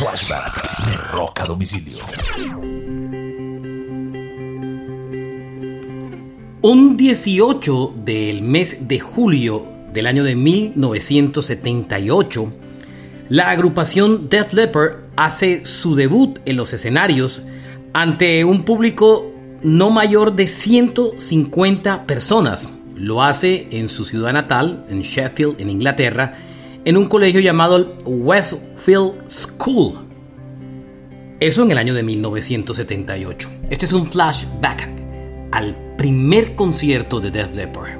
Flashback de Rock a Domicilio. Un 18 del mes de julio del año de 1978, la agrupación Def Leppard hace su debut en los escenarios ante un público no mayor de 150 personas. Lo hace en su ciudad natal, en Sheffield, en Inglaterra, en un colegio llamado Westfield School. Eso en el año de 1978. Este es un flashback al primer concierto de Def Leppard.